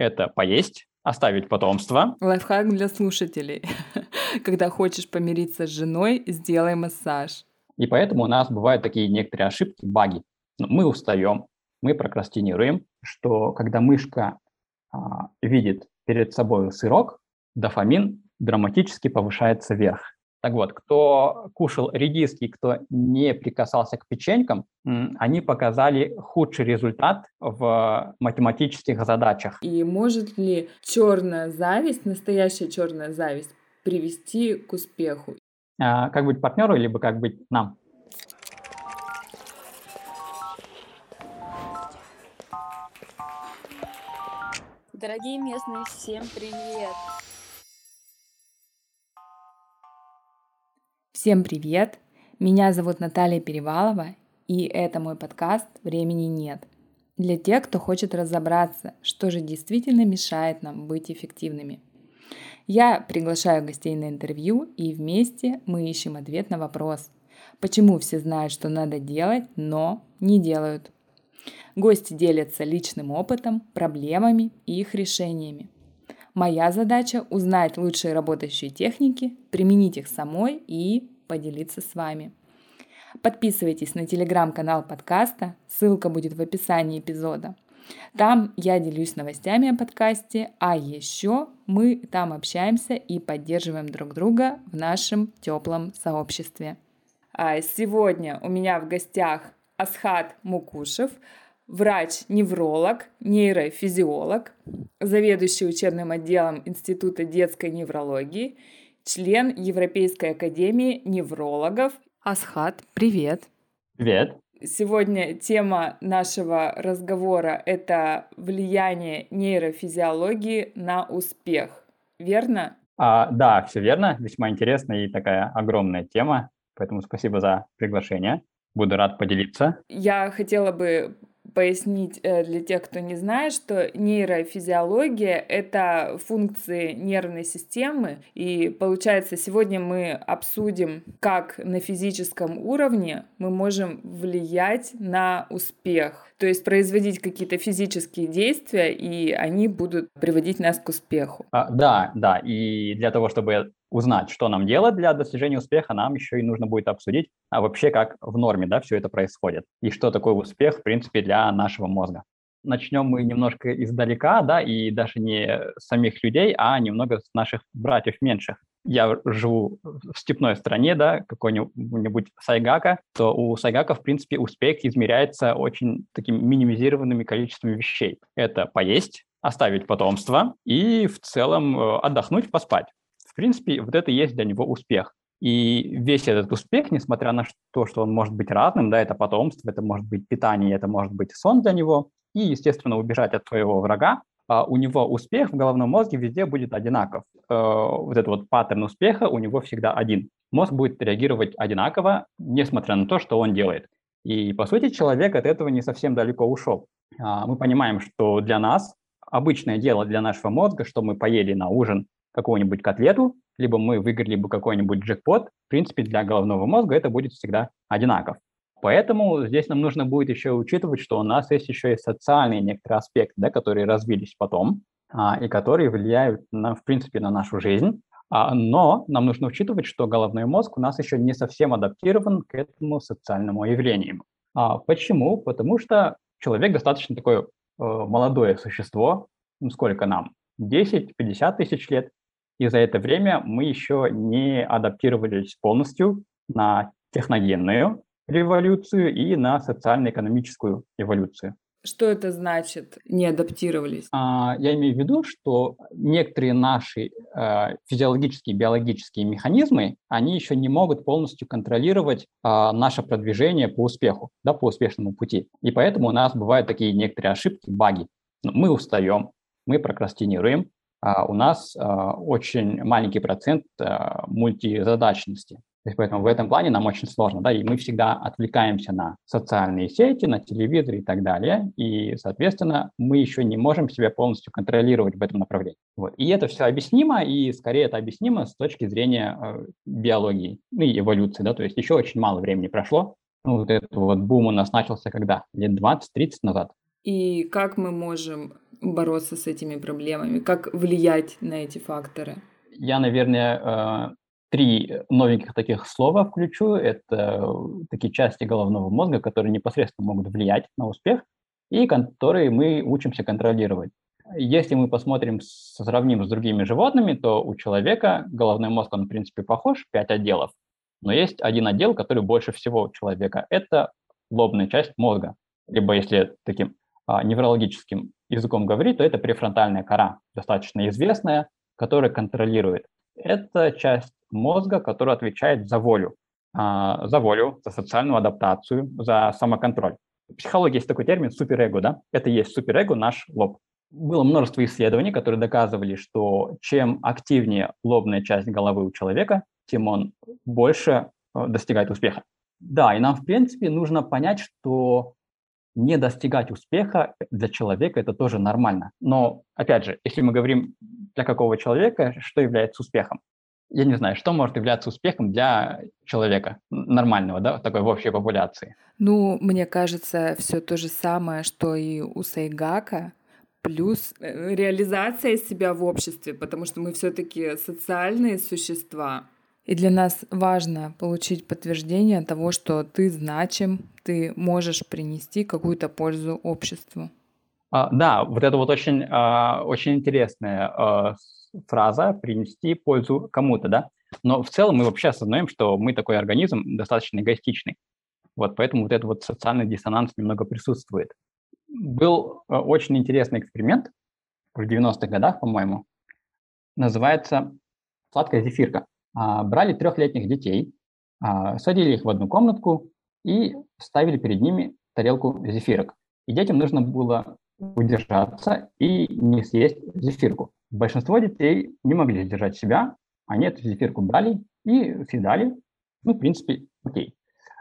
Это поесть, оставить потомство. Лайфхак для слушателей. Когда хочешь помириться с женой, сделай массаж. И поэтому у нас бывают такие некоторые ошибки, баги. Ну, мы устаем, мы прокрастинируем, что когда мышка а, видит перед собой сырок, дофамин драматически повышается вверх. Так вот, кто кушал редиски, кто не прикасался к печенькам, они показали худший результат в математических задачах. И может ли черная зависть, настоящая черная зависть, привести к успеху? А, как быть партнеру, либо как быть нам? Дорогие местные, всем привет! Всем привет! Меня зовут Наталья Перевалова, и это мой подкаст «Времени нет». Для тех, кто хочет разобраться, что же действительно мешает нам быть эффективными. Я приглашаю гостей на интервью, и вместе мы ищем ответ на вопрос, почему все знают, что надо делать, но не делают. Гости делятся личным опытом, проблемами и их решениями – Моя задача – узнать лучшие работающие техники, применить их самой и поделиться с вами. Подписывайтесь на телеграм-канал подкаста, ссылка будет в описании эпизода. Там я делюсь новостями о подкасте, а еще мы там общаемся и поддерживаем друг друга в нашем теплом сообществе. А сегодня у меня в гостях Асхат Мукушев – врач-невролог, нейрофизиолог, заведующий учебным отделом Института детской неврологии, член Европейской академии неврологов. Асхат, привет! Привет! Сегодня тема нашего разговора – это влияние нейрофизиологии на успех. Верно? А, да, все верно. Весьма интересная и такая огромная тема. Поэтому спасибо за приглашение. Буду рад поделиться. Я хотела бы пояснить э, для тех, кто не знает, что нейрофизиология — это функции нервной системы, и получается, сегодня мы обсудим, как на физическом уровне мы можем влиять на успех, то есть производить какие-то физические действия, и они будут приводить нас к успеху. А, да, да, и для того, чтобы узнать, что нам делать для достижения успеха, нам еще и нужно будет обсудить, а вообще как в норме да, все это происходит, и что такое успех, в принципе, для нашего мозга. Начнем мы немножко издалека, да, и даже не самих людей, а немного с наших братьев меньших. Я живу в степной стране, да, какой-нибудь Сайгака, то у Сайгака, в принципе, успех измеряется очень таким минимизированными количествами вещей. Это поесть, оставить потомство и в целом э, отдохнуть, поспать. Принципе, вот это и есть для него успех. И весь этот успех, несмотря на то, что он может быть разным, да, это потомство, это может быть питание, это может быть сон для него, и, естественно, убежать от своего врага, а у него успех в головном мозге везде будет одинаков. Э, вот этот вот паттерн успеха у него всегда один. Мозг будет реагировать одинаково, несмотря на то, что он делает. И, по сути, человек от этого не совсем далеко ушел. А, мы понимаем, что для нас обычное дело для нашего мозга, что мы поели на ужин какую-нибудь котлету, либо мы выиграли бы какой-нибудь джекпот, в принципе, для головного мозга это будет всегда одинаков. Поэтому здесь нам нужно будет еще учитывать, что у нас есть еще и социальные некоторые аспекты, да, которые развились потом а, и которые влияют, на, в принципе, на нашу жизнь. А, но нам нужно учитывать, что головной мозг у нас еще не совсем адаптирован к этому социальному явлению. А, почему? Потому что человек достаточно такое э, молодое существо, ну, сколько нам? 10-50 тысяч лет. И за это время мы еще не адаптировались полностью на техногенную революцию и на социально-экономическую эволюцию. Что это значит, не адаптировались? А, я имею в виду, что некоторые наши э, физиологические, биологические механизмы, они еще не могут полностью контролировать э, наше продвижение по успеху, да, по успешному пути. И поэтому у нас бывают такие некоторые ошибки, баги. Ну, мы устаем, мы прокрастинируем, а у нас а, очень маленький процент а, мультизадачности. То есть поэтому в этом плане нам очень сложно, да, и мы всегда отвлекаемся на социальные сети, на телевизор и так далее, и, соответственно, мы еще не можем себя полностью контролировать в этом направлении. Вот. И это все объяснимо, и скорее это объяснимо с точки зрения э, биологии ну, и эволюции, да, то есть еще очень мало времени прошло. Ну, вот этот вот бум у нас начался когда? Лет 20-30 назад. И как мы можем бороться с этими проблемами? Как влиять на эти факторы? Я, наверное, э, три новеньких таких слова включу. Это такие части головного мозга, которые непосредственно могут влиять на успех и которые мы учимся контролировать. Если мы посмотрим, сравним с другими животными, то у человека головной мозг, он, в принципе, похож, пять отделов, но есть один отдел, который больше всего у человека. Это лобная часть мозга. Либо, если таким неврологическим языком говорить, то это префронтальная кора, достаточно известная, которая контролирует. Это часть мозга, которая отвечает за волю, а, за волю, за социальную адаптацию, за самоконтроль. В психологии есть такой термин суперэго, да? Это есть суперэго, наш лоб. Было множество исследований, которые доказывали, что чем активнее лобная часть головы у человека, тем он больше э, достигает успеха. Да, и нам, в принципе, нужно понять, что не достигать успеха для человека это тоже нормально. Но, опять же, если мы говорим для какого человека, что является успехом? Я не знаю, что может являться успехом для человека нормального, да, такой в общей популяции? Ну, мне кажется, все то же самое, что и у Сайгака, плюс э, реализация себя в обществе, потому что мы все-таки социальные существа. И для нас важно получить подтверждение того, что ты значим, ты можешь принести какую-то пользу обществу. А, да, вот это вот очень, а, очень интересная а, фраза «принести пользу кому-то», да? Но в целом мы вообще осознаем, что мы такой организм достаточно эгоистичный. Вот поэтому вот этот вот социальный диссонанс немного присутствует. Был а, очень интересный эксперимент в 90-х годах, по-моему. Называется «Сладкая зефирка». А, брали трехлетних детей, а, садили их в одну комнатку и ставили перед ними тарелку зефирок. И детям нужно было удержаться и не съесть зефирку. Большинство детей не могли сдержать себя, они эту зефирку брали и съедали. Ну, в принципе, окей.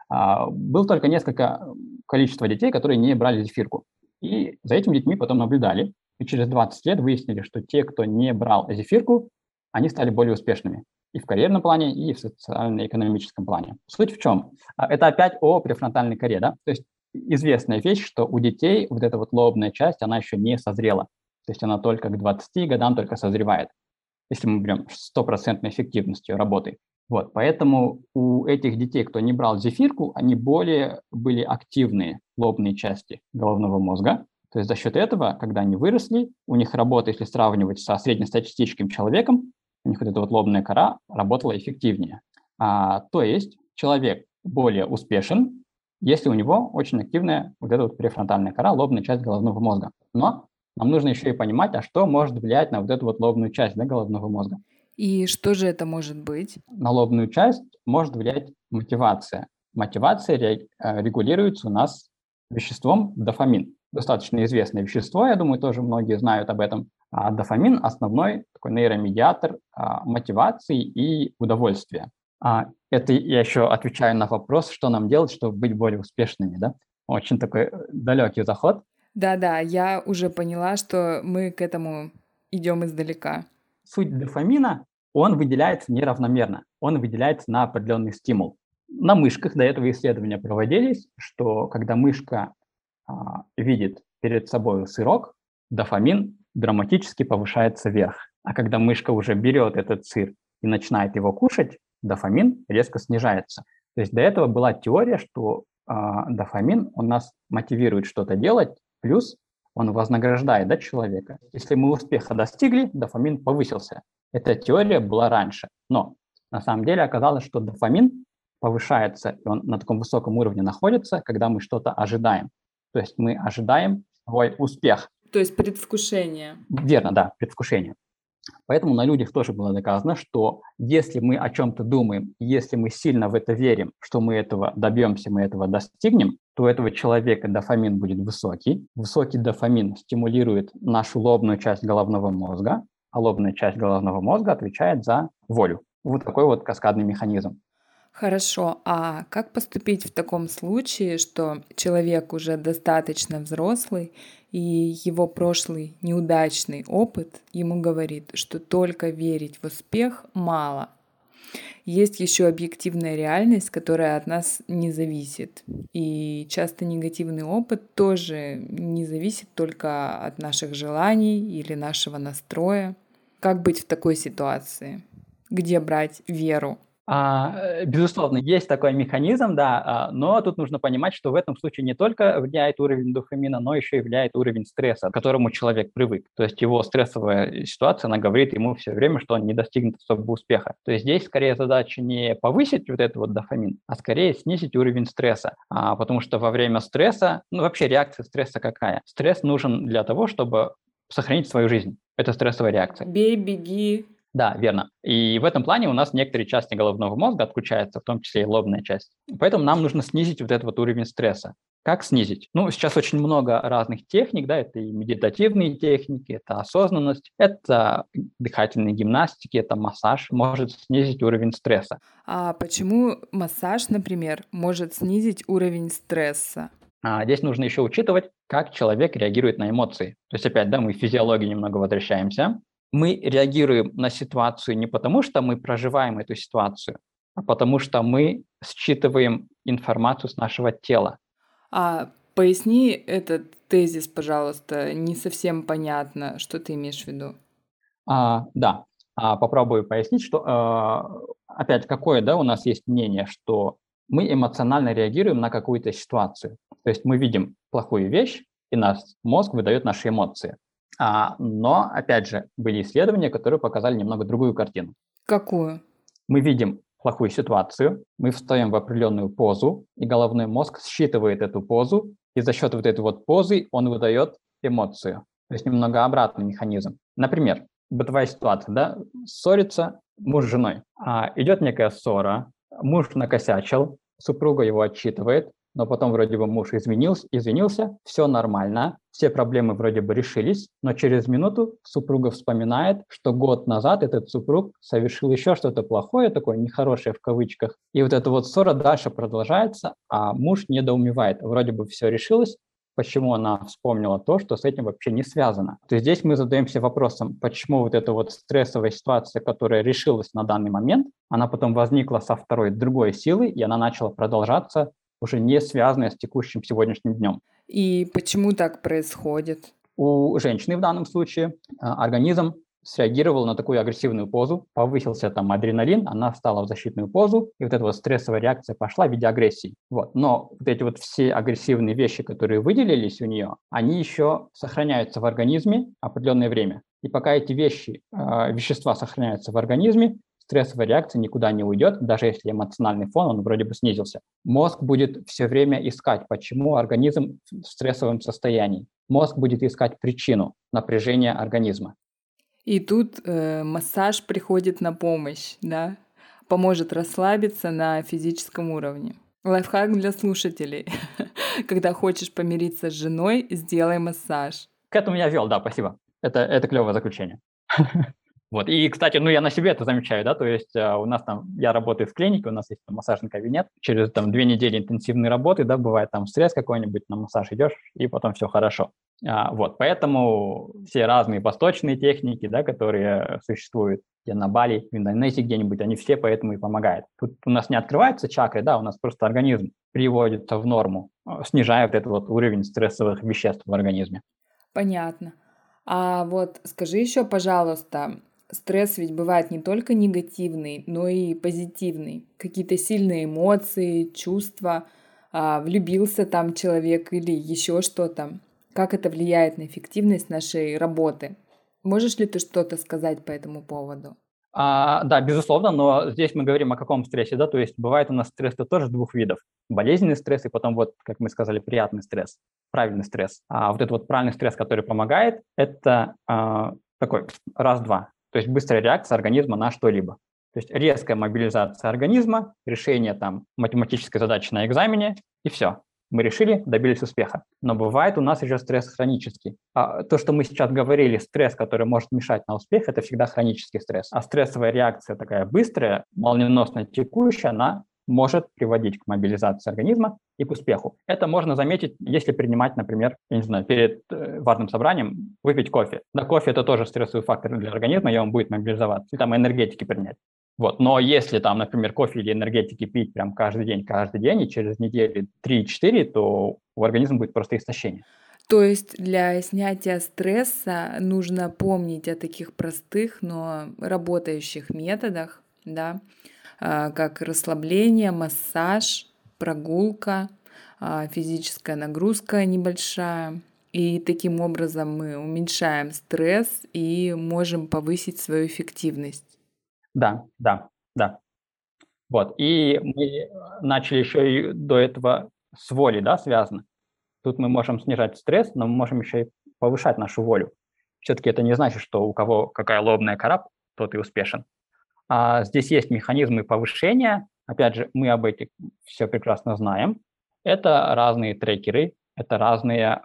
А, было только несколько количества детей, которые не брали зефирку. И за этими детьми потом наблюдали. И через 20 лет выяснили, что те, кто не брал зефирку, они стали более успешными и в карьерном плане, и в социально-экономическом плане. Суть в чем? А, это опять о префронтальной коре, да? То есть известная вещь, что у детей вот эта вот лобная часть, она еще не созрела. То есть она только к 20 годам только созревает, если мы берем стопроцентной эффективностью работы. Вот, поэтому у этих детей, кто не брал зефирку, они более были активные лобные части головного мозга. То есть за счет этого, когда они выросли, у них работа, если сравнивать со среднестатистическим человеком, у них вот эта вот лобная кора работала эффективнее. А, то есть человек более успешен, если у него очень активная вот эта вот префронтальная кора, лобная часть головного мозга. Но нам нужно еще и понимать, а что может влиять на вот эту вот лобную часть да, головного мозга. И что же это может быть? На лобную часть может влиять мотивация. Мотивация э, регулируется у нас веществом дофамин. Достаточно известное вещество, я думаю, тоже многие знают об этом. А дофамин – основной такой нейромедиатор а, мотивации и удовольствия. А, это я еще отвечаю на вопрос, что нам делать, чтобы быть более успешными, да? Очень такой э, далекий заход. Да-да, я уже поняла, что мы к этому идем издалека. Суть дофамина, он выделяется неравномерно, он выделяется на определенный стимул. На мышках до этого исследования проводились, что когда мышка а, видит перед собой сырок, дофамин драматически повышается вверх. А когда мышка уже берет этот сыр и начинает его кушать, дофамин резко снижается. То есть до этого была теория, что э, дофамин у нас мотивирует что-то делать, плюс он вознаграждает да, человека. Если мы успеха достигли, дофамин повысился. Эта теория была раньше. Но на самом деле оказалось, что дофамин повышается, и он на таком высоком уровне находится, когда мы что-то ожидаем. То есть мы ожидаем свой успех. То есть предвкушение. Верно, да, предвкушение. Поэтому на людях тоже было доказано, что если мы о чем-то думаем, если мы сильно в это верим, что мы этого добьемся, мы этого достигнем, то у этого человека дофамин будет высокий. Высокий дофамин стимулирует нашу лобную часть головного мозга, а лобная часть головного мозга отвечает за волю. Вот такой вот каскадный механизм. Хорошо, а как поступить в таком случае, что человек уже достаточно взрослый, и его прошлый неудачный опыт ему говорит, что только верить в успех мало. Есть еще объективная реальность, которая от нас не зависит. И часто негативный опыт тоже не зависит только от наших желаний или нашего настроя. Как быть в такой ситуации? Где брать веру? А, э, безусловно, есть такой механизм, да, а, но тут нужно понимать, что в этом случае не только влияет уровень дофамина, но еще и влияет уровень стресса, к которому человек привык. То есть его стрессовая ситуация, она говорит ему все время, что он не достигнет особого успеха. То есть здесь скорее задача не повысить вот этот вот дофамин, а скорее снизить уровень стресса, а, потому что во время стресса, ну вообще реакция стресса какая? Стресс нужен для того, чтобы сохранить свою жизнь. Это стрессовая реакция. Бей, беги, да, верно. И в этом плане у нас некоторые части головного мозга отключаются, в том числе и лобная часть. Поэтому нам нужно снизить вот этот вот уровень стресса. Как снизить? Ну, сейчас очень много разных техник, да, это и медитативные техники, это осознанность, это дыхательные гимнастики, это массаж может снизить уровень стресса. А почему массаж, например, может снизить уровень стресса? А здесь нужно еще учитывать, как человек реагирует на эмоции. То есть опять, да, мы в физиологию немного возвращаемся мы реагируем на ситуацию не потому, что мы проживаем эту ситуацию, а потому что мы считываем информацию с нашего тела. А поясни этот тезис, пожалуйста, не совсем понятно, что ты имеешь в виду. А, да, а, попробую пояснить, что а, опять какое, да, у нас есть мнение, что мы эмоционально реагируем на какую-то ситуацию. То есть мы видим плохую вещь, и наш мозг выдает наши эмоции. А, но, опять же, были исследования, которые показали немного другую картину. Какую? Мы видим плохую ситуацию, мы встаем в определенную позу, и головной мозг считывает эту позу, и за счет вот этой вот позы он выдает эмоцию. То есть немного обратный механизм. Например, бытовая ситуация, да, ссорится муж с женой. А, идет некая ссора, муж накосячил, супруга его отчитывает, но потом вроде бы муж извинился, извинился, все нормально, все проблемы вроде бы решились, но через минуту супруга вспоминает, что год назад этот супруг совершил еще что-то плохое, такое нехорошее в кавычках, и вот эта вот ссора дальше продолжается, а муж недоумевает, вроде бы все решилось, почему она вспомнила то, что с этим вообще не связано. То есть здесь мы задаемся вопросом, почему вот эта вот стрессовая ситуация, которая решилась на данный момент, она потом возникла со второй, другой силы, и она начала продолжаться уже не связанные с текущим сегодняшним днем. И почему так происходит? У женщины в данном случае а, организм среагировал на такую агрессивную позу, повысился там адреналин, она встала в защитную позу, и вот эта вот стрессовая реакция пошла в виде агрессии. Вот. Но вот эти вот все агрессивные вещи, которые выделились у нее, они еще сохраняются в организме определенное время. И пока эти вещи, э, вещества сохраняются в организме, стрессовая реакция никуда не уйдет, даже если эмоциональный фон, он вроде бы снизился. Мозг будет все время искать, почему организм в стрессовом состоянии. Мозг будет искать причину напряжения организма. И тут э, массаж приходит на помощь, да, поможет расслабиться на физическом уровне. Лайфхак для слушателей. Когда хочешь помириться с женой, сделай массаж. К этому я вел, да, спасибо. Это, это клевое заключение. Вот. И, кстати, ну я на себе это замечаю, да, то есть а, у нас там, я работаю в клинике, у нас есть там, массажный кабинет, через там две недели интенсивной работы, да, бывает там стресс какой-нибудь, на массаж идешь, и потом все хорошо. А, вот, поэтому все разные восточные техники, да, которые существуют, где на Бали, в Индонезии где-нибудь, они все поэтому и помогают. Тут у нас не открываются чакры, да, у нас просто организм приводится в норму, а, снижая вот этот вот уровень стрессовых веществ в организме. Понятно. А вот скажи еще, пожалуйста, Стресс ведь бывает не только негативный, но и позитивный. Какие-то сильные эмоции, чувства, а, влюбился там человек или еще что-то. Как это влияет на эффективность нашей работы? Можешь ли ты что-то сказать по этому поводу? А, да, безусловно, но здесь мы говорим о каком стрессе, да, то есть бывает у нас стресс -то тоже двух видов. Болезненный стресс и потом вот, как мы сказали, приятный стресс, правильный стресс. А вот этот вот правильный стресс, который помогает, это а, такой раз-два. То есть быстрая реакция организма на что-либо. То есть резкая мобилизация организма, решение там математической задачи на экзамене, и все. Мы решили, добились успеха. Но бывает у нас еще стресс хронический. А то, что мы сейчас говорили, стресс, который может мешать на успех, это всегда хронический стресс. А стрессовая реакция такая быстрая, молниеносно текущая, она может приводить к мобилизации организма и к успеху. Это можно заметить, если принимать, например, я не знаю, перед э, важным собранием выпить кофе. Да, кофе – это тоже стрессовый фактор для организма, и он будет мобилизоваться. И там энергетики принять. Вот. Но если там, например, кофе или энергетики пить прям каждый день, каждый день, и через недели 3-4, то у организма будет просто истощение. То есть для снятия стресса нужно помнить о таких простых, но работающих методах, да, как расслабление, массаж, прогулка, а, физическая нагрузка небольшая. И таким образом мы уменьшаем стресс и можем повысить свою эффективность. Да, да, да. Вот. И мы начали еще и до этого с волей, да, связано. Тут мы можем снижать стресс, но мы можем еще и повышать нашу волю. Все-таки это не значит, что у кого какая лобная кора, тот и успешен. А здесь есть механизмы повышения. Опять же, мы об этих все прекрасно знаем. Это разные трекеры, это разные,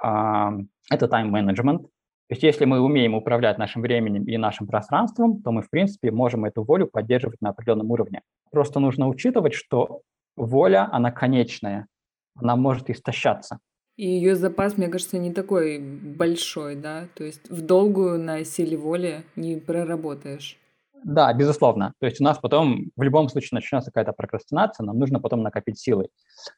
это тайм-менеджмент. То есть если мы умеем управлять нашим временем и нашим пространством, то мы, в принципе, можем эту волю поддерживать на определенном уровне. Просто нужно учитывать, что воля, она конечная, она может истощаться. И ее запас, мне кажется, не такой большой, да? То есть в долгую на силе воли не проработаешь. Да, безусловно. То есть у нас потом в любом случае начнется какая-то прокрастинация, нам нужно потом накопить силы.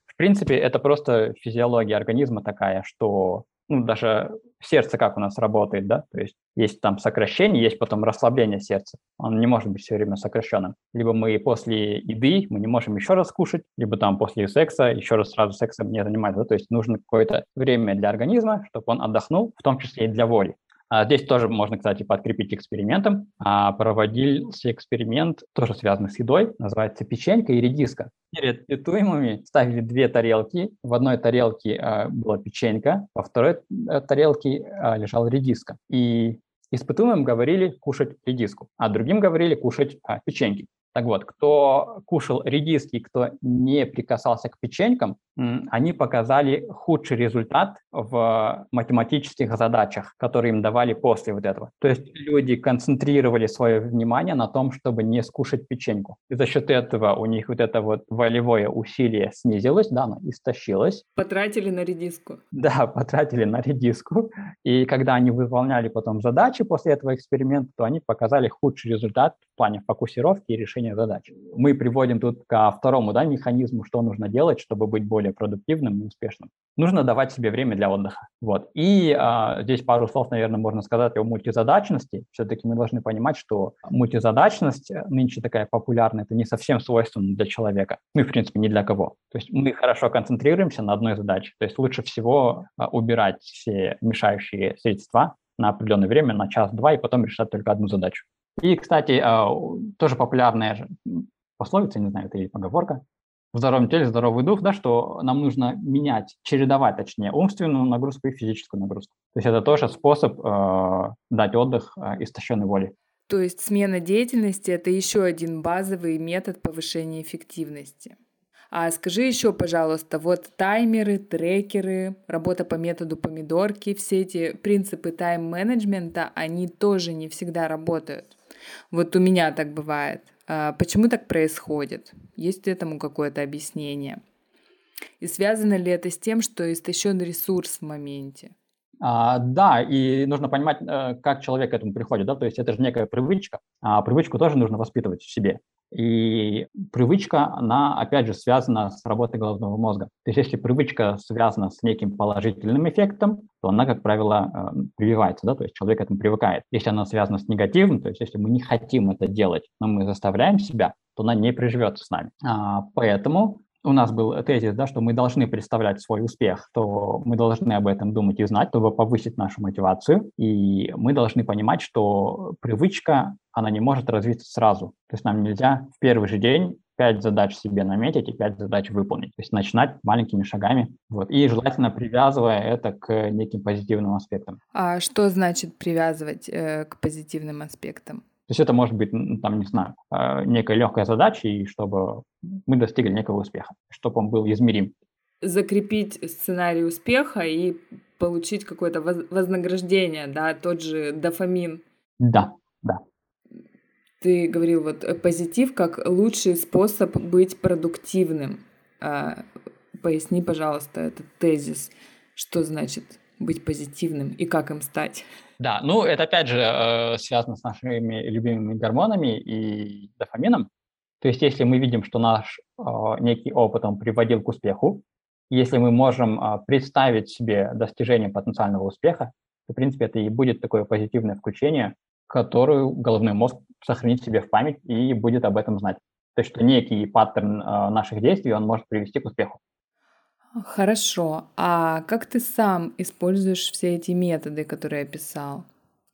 В принципе, это просто физиология организма такая, что ну, даже сердце как у нас работает, да, то есть есть там сокращение, есть потом расслабление сердца, он не может быть все время сокращенным. Либо мы после еды, мы не можем еще раз кушать, либо там после секса еще раз сразу сексом не заниматься, да? то есть нужно какое-то время для организма, чтобы он отдохнул, в том числе и для воли. А здесь тоже можно, кстати, подкрепить экспериментом. А проводился эксперимент, тоже связанный с едой, называется печенька и редиска. Перед питуемыми ставили две тарелки. В одной тарелке а, была печенька, во второй а, тарелке лежала редиска. И испытуемым говорили кушать редиску, а другим говорили кушать печеньки. Так вот, кто кушал редиски, кто не прикасался к печенькам, они показали худший результат в математических задачах, которые им давали после вот этого. То есть люди концентрировали свое внимание на том, чтобы не скушать печеньку. И за счет этого у них вот это вот волевое усилие снизилось, да, оно истощилось. Потратили на редиску. Да, потратили на редиску. И когда они выполняли потом задачи после этого эксперимента, то они показали худший результат в плане фокусировки и решения задач. Мы приводим тут ко второму да, механизму, что нужно делать, чтобы быть более более продуктивным и успешным. Нужно давать себе время для отдыха. Вот. И а, здесь пару слов, наверное, можно сказать о мультизадачности. Все-таки мы должны понимать, что мультизадачность э, нынче такая популярная, это не совсем свойственно для человека. Ну и, в принципе, не для кого. То есть мы хорошо концентрируемся на одной задаче. То есть лучше всего а, убирать все мешающие средства на определенное время, на час-два, и потом решать только одну задачу. И, кстати, а, тоже популярная пословица, не знаю, это или поговорка, в здоровом теле здоровый дух, да, что нам нужно менять, чередовать, точнее, умственную нагрузку и физическую нагрузку. То есть это тоже способ э, дать отдых э, истощенной воле. То есть смена деятельности – это еще один базовый метод повышения эффективности. А скажи еще, пожалуйста, вот таймеры, трекеры, работа по методу помидорки, все эти принципы тайм-менеджмента, они тоже не всегда работают. Вот у меня так бывает. А, почему так происходит? Есть этому какое-то объяснение? И связано ли это с тем, что истощен ресурс в моменте? А, да, и нужно понимать, э, как человек к этому приходит, да, то есть это же некая привычка, а привычку тоже нужно воспитывать в себе. И привычка, она, опять же, связана с работой головного мозга. То есть если привычка связана с неким положительным эффектом, то она, как правило, э, прививается, да, то есть человек к этому привыкает. Если она связана с негативным, то есть если мы не хотим это делать, но мы заставляем себя, то она не приживется с нами. А, поэтому у нас был тезис, да, что мы должны представлять свой успех, то мы должны об этом думать и знать, чтобы повысить нашу мотивацию. И мы должны понимать, что привычка, она не может развиться сразу. То есть нам нельзя в первый же день пять задач себе наметить и пять задач выполнить. То есть начинать маленькими шагами. Вот. И желательно привязывая это к неким позитивным аспектам. А что значит привязывать э, к позитивным аспектам? То есть это может быть, там, не знаю, а, некая легкая задача, и чтобы мы достигли некого успеха, чтобы он был измерим. Закрепить сценарий успеха и получить какое-то вознаграждение, да, тот же дофамин. Да, да. ты говорил вот э, позитив как лучший способ быть продуктивным. А, поясни, пожалуйста, этот тезис. Что значит быть позитивным и как им стать? Да, ну это опять же э, связано с нашими любимыми гормонами и дофамином. То есть если мы видим, что наш э, некий опыт он приводил к успеху, если мы можем э, представить себе достижение потенциального успеха, то, в принципе, это и будет такое позитивное включение, которое головной мозг сохранит себе в память и будет об этом знать. То есть что некий паттерн наших действий, он может привести к успеху. Хорошо. А как ты сам используешь все эти методы, которые я описал?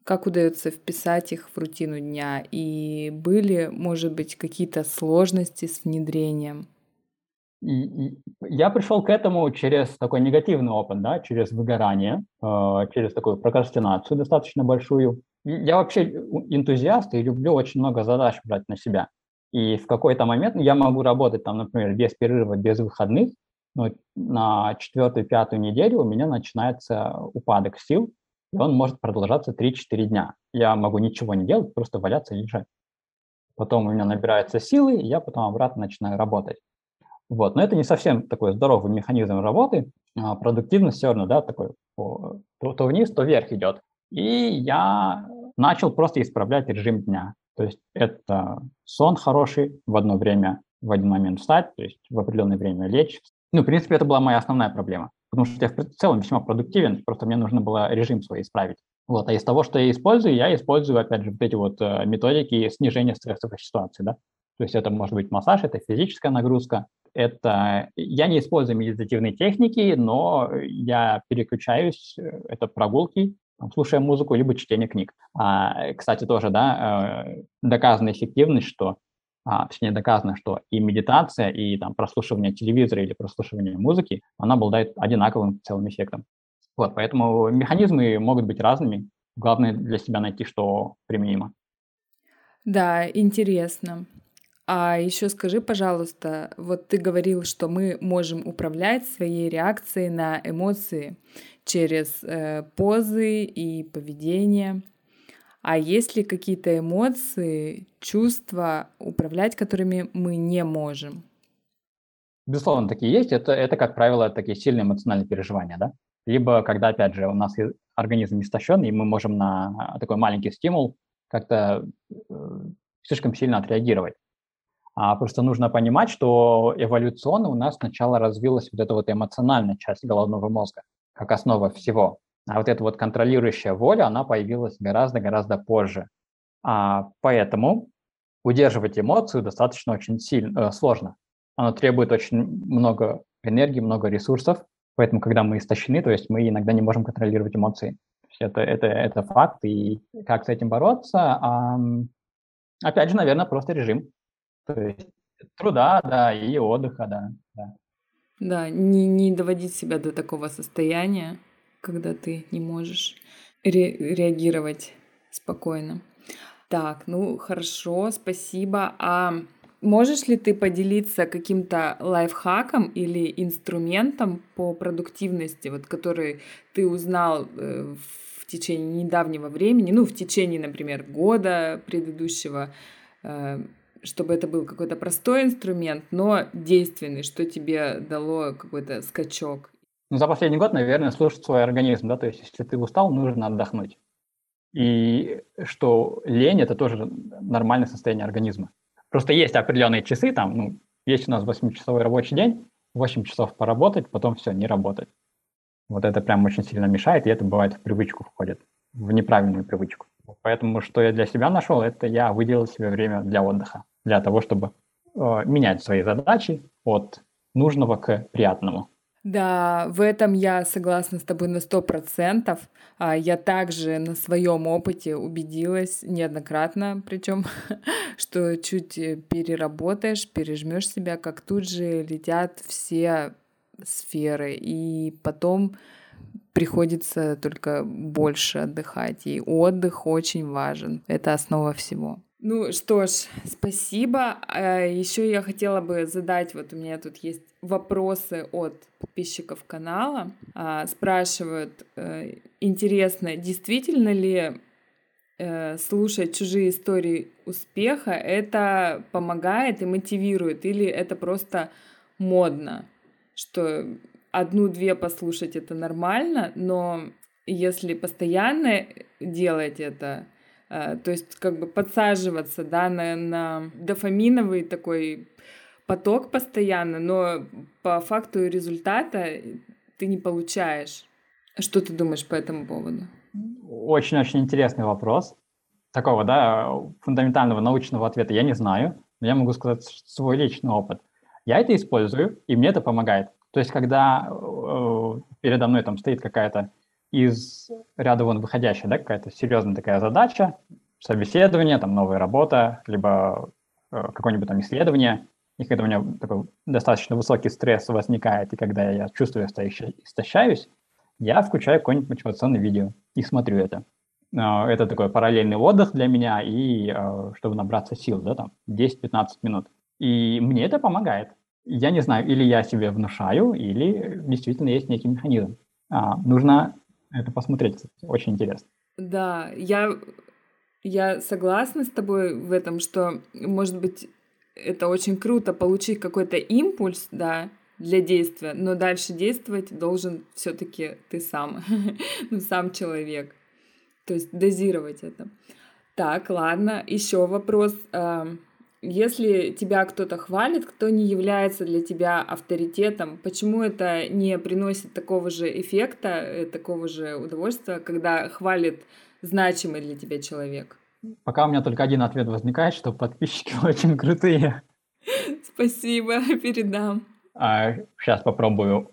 Как удается вписать их в рутину дня? И были, может быть, какие-то сложности с внедрением? Я пришел к этому через такой негативный опыт, да, через выгорание, э, через такую прокрастинацию достаточно большую. Я вообще энтузиаст и люблю очень много задач брать на себя. И в какой-то момент я могу работать там, например, без перерыва, без выходных, но на четвертую-пятую неделю у меня начинается упадок сил, и он может продолжаться 3-4 дня. Я могу ничего не делать, просто валяться и лежать. Потом у меня набираются силы, и я потом обратно начинаю работать. Вот. Но это не совсем такой здоровый механизм работы. А продуктивность все равно, да, такой то, то вниз, то вверх идет. И я начал просто исправлять режим дня. То есть это сон хороший в одно время, в один момент встать, то есть в определенное время лечь. Ну, в принципе, это была моя основная проблема, потому что я в целом весьма продуктивен, просто мне нужно было режим свой исправить. Вот, а из того, что я использую, я использую, опять же, вот эти вот э, методики снижения стрессовой ситуации, да. То есть это может быть массаж, это физическая нагрузка, это... Я не использую медитативные техники, но я переключаюсь, э, это прогулки, слушая музыку, либо чтение книг. А, кстати, тоже, да, э, доказана эффективность, что а, точнее доказано, что и медитация, и там прослушивание телевизора или прослушивание музыки, она обладает одинаковым целым эффектом. Вот, поэтому механизмы могут быть разными. Главное для себя найти, что применимо. Да, интересно. А еще скажи, пожалуйста, вот ты говорил, что мы можем управлять своей реакцией на эмоции через э, позы и поведение. А есть ли какие-то эмоции, чувства, управлять которыми мы не можем? Безусловно, такие есть. Это, это, как правило, такие сильные эмоциональные переживания, да? Либо когда, опять же, у нас организм истощен, и мы можем на такой маленький стимул как-то э, слишком сильно отреагировать. А просто нужно понимать, что эволюционно у нас сначала развилась вот эта вот эмоциональная часть головного мозга, как основа всего. А вот эта вот контролирующая воля, она появилась гораздо-гораздо позже. А, поэтому удерживать эмоцию достаточно очень сильно, э, сложно. Оно требует очень много энергии, много ресурсов. Поэтому, когда мы истощены, то есть мы иногда не можем контролировать эмоции. Это, это, это факт. И как с этим бороться? А, опять же, наверное, просто режим. То есть труда, да, и отдыха, да. Да, да не, не доводить себя до такого состояния когда ты не можешь ре- реагировать спокойно. Так, ну хорошо, спасибо. А можешь ли ты поделиться каким-то лайфхаком или инструментом по продуктивности, вот который ты узнал э, в течение недавнего времени, ну, в течение, например, года предыдущего, э, чтобы это был какой-то простой инструмент, но действенный, что тебе дало какой-то скачок? Ну, за последний год, наверное, слушать свой организм, да, то есть если ты устал, нужно отдохнуть. И что лень – это тоже нормальное состояние организма. Просто есть определенные часы, там, ну, есть у нас 8-часовой рабочий день, 8 часов поработать, потом все, не работать. Вот это прям очень сильно мешает, и это бывает в привычку входит, в неправильную привычку. Поэтому что я для себя нашел, это я выделил себе время для отдыха, для того, чтобы э, менять свои задачи от нужного к приятному. Да, в этом я согласна с тобой на сто процентов. А, я также на своем опыте убедилась неоднократно, причем, что чуть э, переработаешь, пережмешь себя, как тут же летят все сферы, и потом приходится только больше отдыхать. И отдых очень важен. Это основа всего. Ну что ж, спасибо. А, Еще я хотела бы задать, вот у меня тут есть вопросы от подписчиков канала. А, спрашивают, э, интересно, действительно ли э, слушать чужие истории успеха, это помогает и мотивирует, или это просто модно, что одну-две послушать это нормально, но если постоянно делать это, то есть как бы подсаживаться да, на, на дофаминовый такой поток постоянно, но по факту результата ты не получаешь. Что ты думаешь по этому поводу? Очень-очень интересный вопрос. Такого, да, фундаментального научного ответа я не знаю, но я могу сказать свой личный опыт. Я это использую, и мне это помогает. То есть, когда э, передо мной там стоит какая-то из ряда вон выходящая, да, какая-то серьезная такая задача, собеседование, там новая работа, либо э, какое-нибудь там исследование, и когда у меня такой достаточно высокий стресс возникает, и когда я чувствую, что я истощаюсь, я включаю какое-нибудь мотивационное видео и смотрю это. Э, это такой параллельный отдых для меня, и э, чтобы набраться сил, да, там, 10-15 минут. И мне это помогает. Я не знаю, или я себе внушаю, или действительно есть некий механизм. А, нужно это посмотреть, кстати. Очень интересно. Да, я, я согласна с тобой в этом, что, может быть, это очень круто получить какой-то импульс, да, для действия, но дальше действовать должен все-таки ты сам, ну, сам человек. То есть дозировать это. Так, ладно, еще вопрос. Если тебя кто-то хвалит, кто не является для тебя авторитетом, почему это не приносит такого же эффекта, э, такого же удовольствия, когда хвалит значимый для тебя человек? Пока у меня только один ответ возникает, что подписчики очень крутые. Спасибо, передам. А, сейчас попробую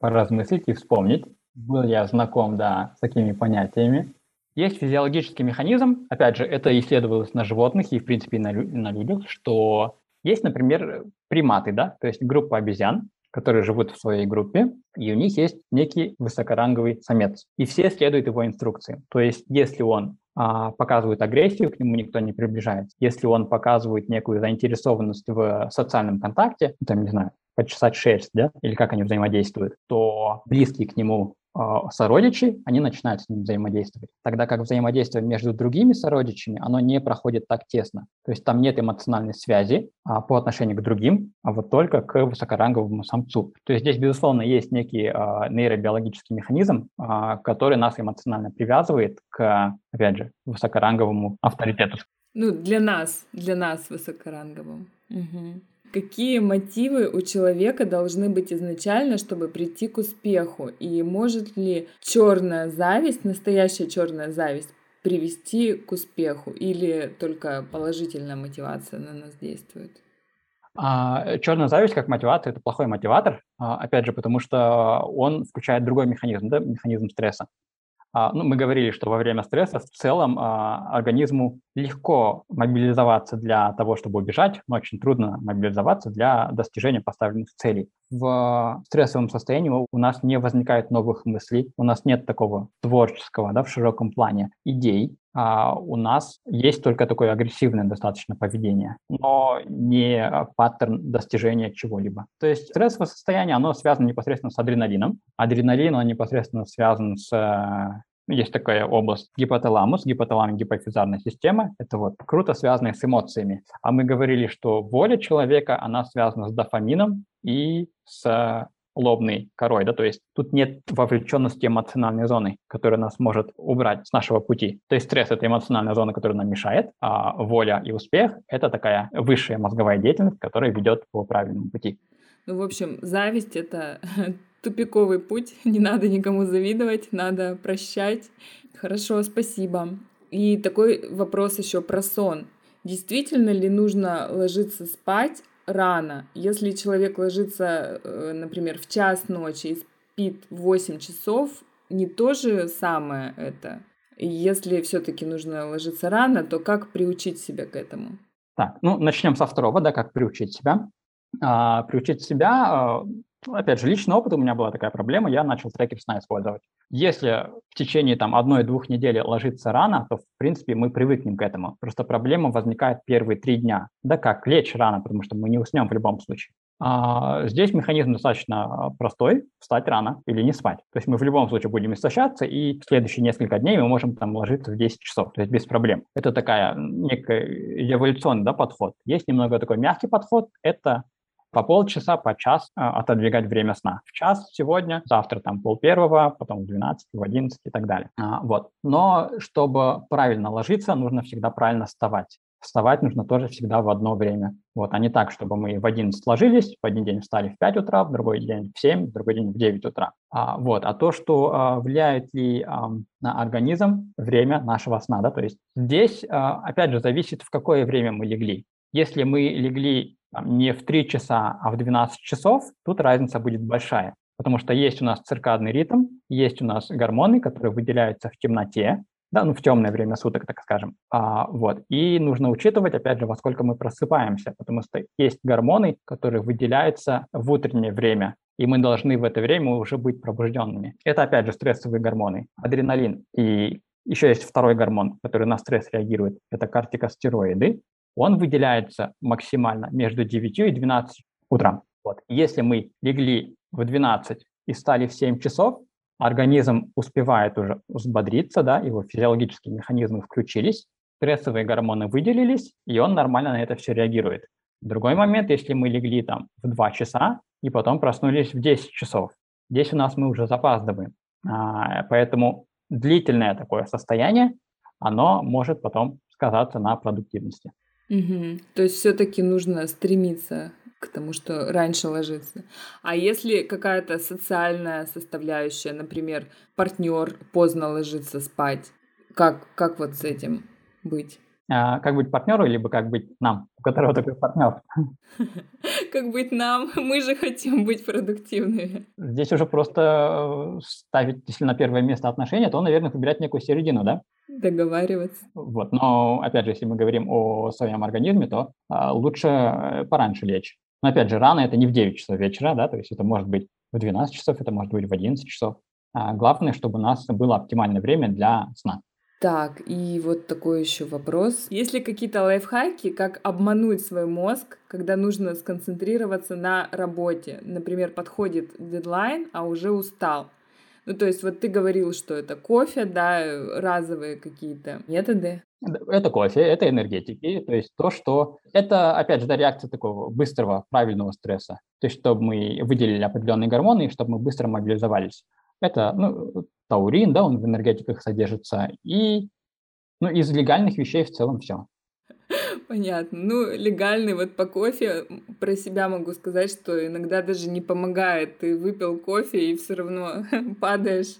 поразмыслить и вспомнить. Был я знаком, да, с такими понятиями. Есть физиологический механизм, опять же, это исследовалось на животных и, в принципе, на, лю- на людях, что есть, например, приматы, да, то есть группа обезьян, которые живут в своей группе, и у них есть некий высокоранговый самец, и все следуют его инструкциям. То есть, если он а, показывает агрессию, к нему никто не приближается. Если он показывает некую заинтересованность в социальном контакте, там, не знаю, почесать шерсть, да, или как они взаимодействуют, то близкие к нему а, сородичи, они начинают с ним взаимодействовать. Тогда как взаимодействие между другими сородичами, оно не проходит так тесно. То есть там нет эмоциональной связи а, по отношению к другим, а вот только к высокоранговому самцу. То есть здесь, безусловно, есть некий а, нейробиологический механизм, а, который нас эмоционально привязывает к, опять же, высокоранговому авторитету. Ну, для нас, для нас высокоранговому. Угу. Какие мотивы у человека должны быть изначально, чтобы прийти к успеху? И может ли черная зависть, настоящая черная зависть, привести к успеху? Или только положительная мотивация на нас действует? А, черная зависть как мотивация – это плохой мотиватор, а, опять же, потому что он включает другой механизм, да, механизм стресса. А, ну, мы говорили, что во время стресса в целом а, организму легко мобилизоваться для того, чтобы убежать, но очень трудно мобилизоваться для достижения поставленных целей. В стрессовом состоянии у нас не возникает новых мыслей, у нас нет такого творческого, да, в широком плане идей, а у нас есть только такое агрессивное достаточно поведение, но не паттерн достижения чего-либо. То есть стрессовое состояние, оно связано непосредственно с адреналином. Адреналин, он непосредственно связан с есть такая область гипоталамус, гипоталамо-гипофизарная система. Это вот круто связанная с эмоциями. А мы говорили, что воля человека, она связана с дофамином и с лобной корой, да, то есть тут нет вовлеченности эмоциональной зоны, которая нас может убрать с нашего пути. То есть стресс – это эмоциональная зона, которая нам мешает, а воля и успех – это такая высшая мозговая деятельность, которая ведет по правильному пути. Ну, в общем, зависть — это тупиковый путь, не надо никому завидовать, надо прощать. Хорошо, спасибо. И такой вопрос еще про сон. Действительно ли нужно ложиться спать рано? Если человек ложится, э, например, в час ночи и спит 8 часов, не то же самое это? Если все-таки нужно ложиться рано, то как приучить себя к этому? Так, ну начнем со второго, да, как приучить себя. А, приучить себя, а, опять же, личный опыт у меня была такая проблема, я начал трекер сна использовать. Если в течение там одной-двух недель ложиться рано, то, в принципе, мы привыкнем к этому. Просто проблема возникает первые три дня. Да как, лечь рано, потому что мы не уснем в любом случае. А здесь механизм достаточно простой – встать рано или не спать. То есть мы в любом случае будем истощаться, и в следующие несколько дней мы можем там ложиться в 10 часов, то есть без проблем. Это такая некая эволюционный да, подход. Есть немного такой мягкий подход – это по полчаса, по час а, отодвигать время сна. В час сегодня, завтра там пол первого, потом в 12, в 11 и так далее. А, вот. Но чтобы правильно ложиться, нужно всегда правильно вставать. Вставать нужно тоже всегда в одно время. Вот, а не так, чтобы мы в 11 ложились, в один день встали в 5 утра, в другой день в 7, в другой день в 9 утра. А, вот, а то, что а, влияет ли а, на организм время нашего сна, да, то есть здесь, а, опять же, зависит, в какое время мы легли. Если мы легли не в 3 часа, а в 12 часов, тут разница будет большая. Потому что есть у нас циркадный ритм, есть у нас гормоны, которые выделяются в темноте, да, ну, в темное время суток, так скажем. А, вот. И нужно учитывать, опять же, во сколько мы просыпаемся, потому что есть гормоны, которые выделяются в утреннее время, и мы должны в это время уже быть пробужденными. Это, опять же, стрессовые гормоны, адреналин. И еще есть второй гормон, который на стресс реагирует, это кортикостероиды он выделяется максимально между 9 и 12 утра. Вот. Если мы легли в 12 и стали в 7 часов, организм успевает уже взбодриться, да, его физиологические механизмы включились, стрессовые гормоны выделились, и он нормально на это все реагирует. Другой момент, если мы легли там в 2 часа и потом проснулись в 10 часов, здесь у нас мы уже запаздываем. А, поэтому длительное такое состояние, оно может потом сказаться на продуктивности. Угу. То есть все-таки нужно стремиться к тому, что раньше ложиться. А если какая-то социальная составляющая, например, партнер поздно ложится спать, как, как вот с этим быть? А, как быть партнеру, либо как быть нам, у которого такой партнер? Как быть нам? Мы же хотим быть продуктивными. Здесь уже просто э, ставить, если на первое место отношения, то, наверное, выбирать некую середину, да? Договариваться. Вот. Но, опять же, если мы говорим о своем организме, то а, лучше э, пораньше лечь. Но, опять же, рано это не в 9 часов вечера, да, то есть это может быть в 12 часов, это может быть в 11 часов. А главное, чтобы у нас было оптимальное время для сна. Так, и вот такой еще вопрос. Есть ли какие-то лайфхаки, как обмануть свой мозг, когда нужно сконцентрироваться на работе? Например, подходит дедлайн, а уже устал. Ну, то есть вот ты говорил, что это кофе, да, разовые какие-то методы. Это кофе, это энергетики, то есть то, что... Это, опять же, да, реакция такого быстрого, правильного стресса. То есть чтобы мы выделили определенные гормоны, и чтобы мы быстро мобилизовались. Это ну, таурин, да, он в энергетиках содержится, и ну, из легальных вещей в целом все. Понятно. Ну, легальный вот по кофе про себя могу сказать, что иногда даже не помогает. Ты выпил кофе и все равно падаешь.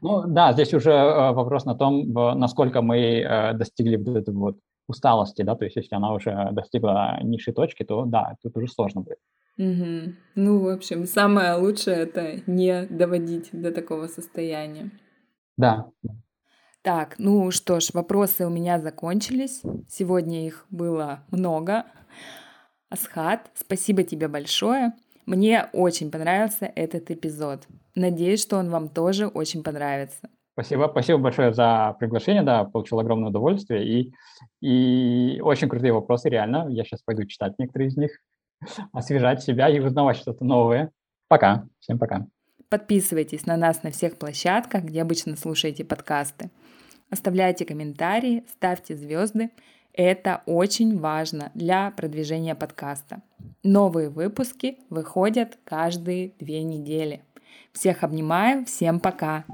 Ну да, здесь уже э, вопрос на том, насколько мы э, достигли вот этой вот усталости, да, то есть если она уже достигла низшей точки, то да, тут уже сложно будет. Угу. Ну, в общем, самое лучшее это не доводить до такого состояния. Да. Так, ну что ж, вопросы у меня закончились. Сегодня их было много. Асхат, спасибо тебе большое. Мне очень понравился этот эпизод. Надеюсь, что он вам тоже очень понравится. Спасибо, спасибо большое за приглашение, да, получил огромное удовольствие и, и очень крутые вопросы, реально. Я сейчас пойду читать некоторые из них освежать себя и узнавать что-то новое. Пока. Всем пока. Подписывайтесь на нас на всех площадках, где обычно слушаете подкасты. Оставляйте комментарии, ставьте звезды. Это очень важно для продвижения подкаста. Новые выпуски выходят каждые две недели. Всех обнимаю, всем пока!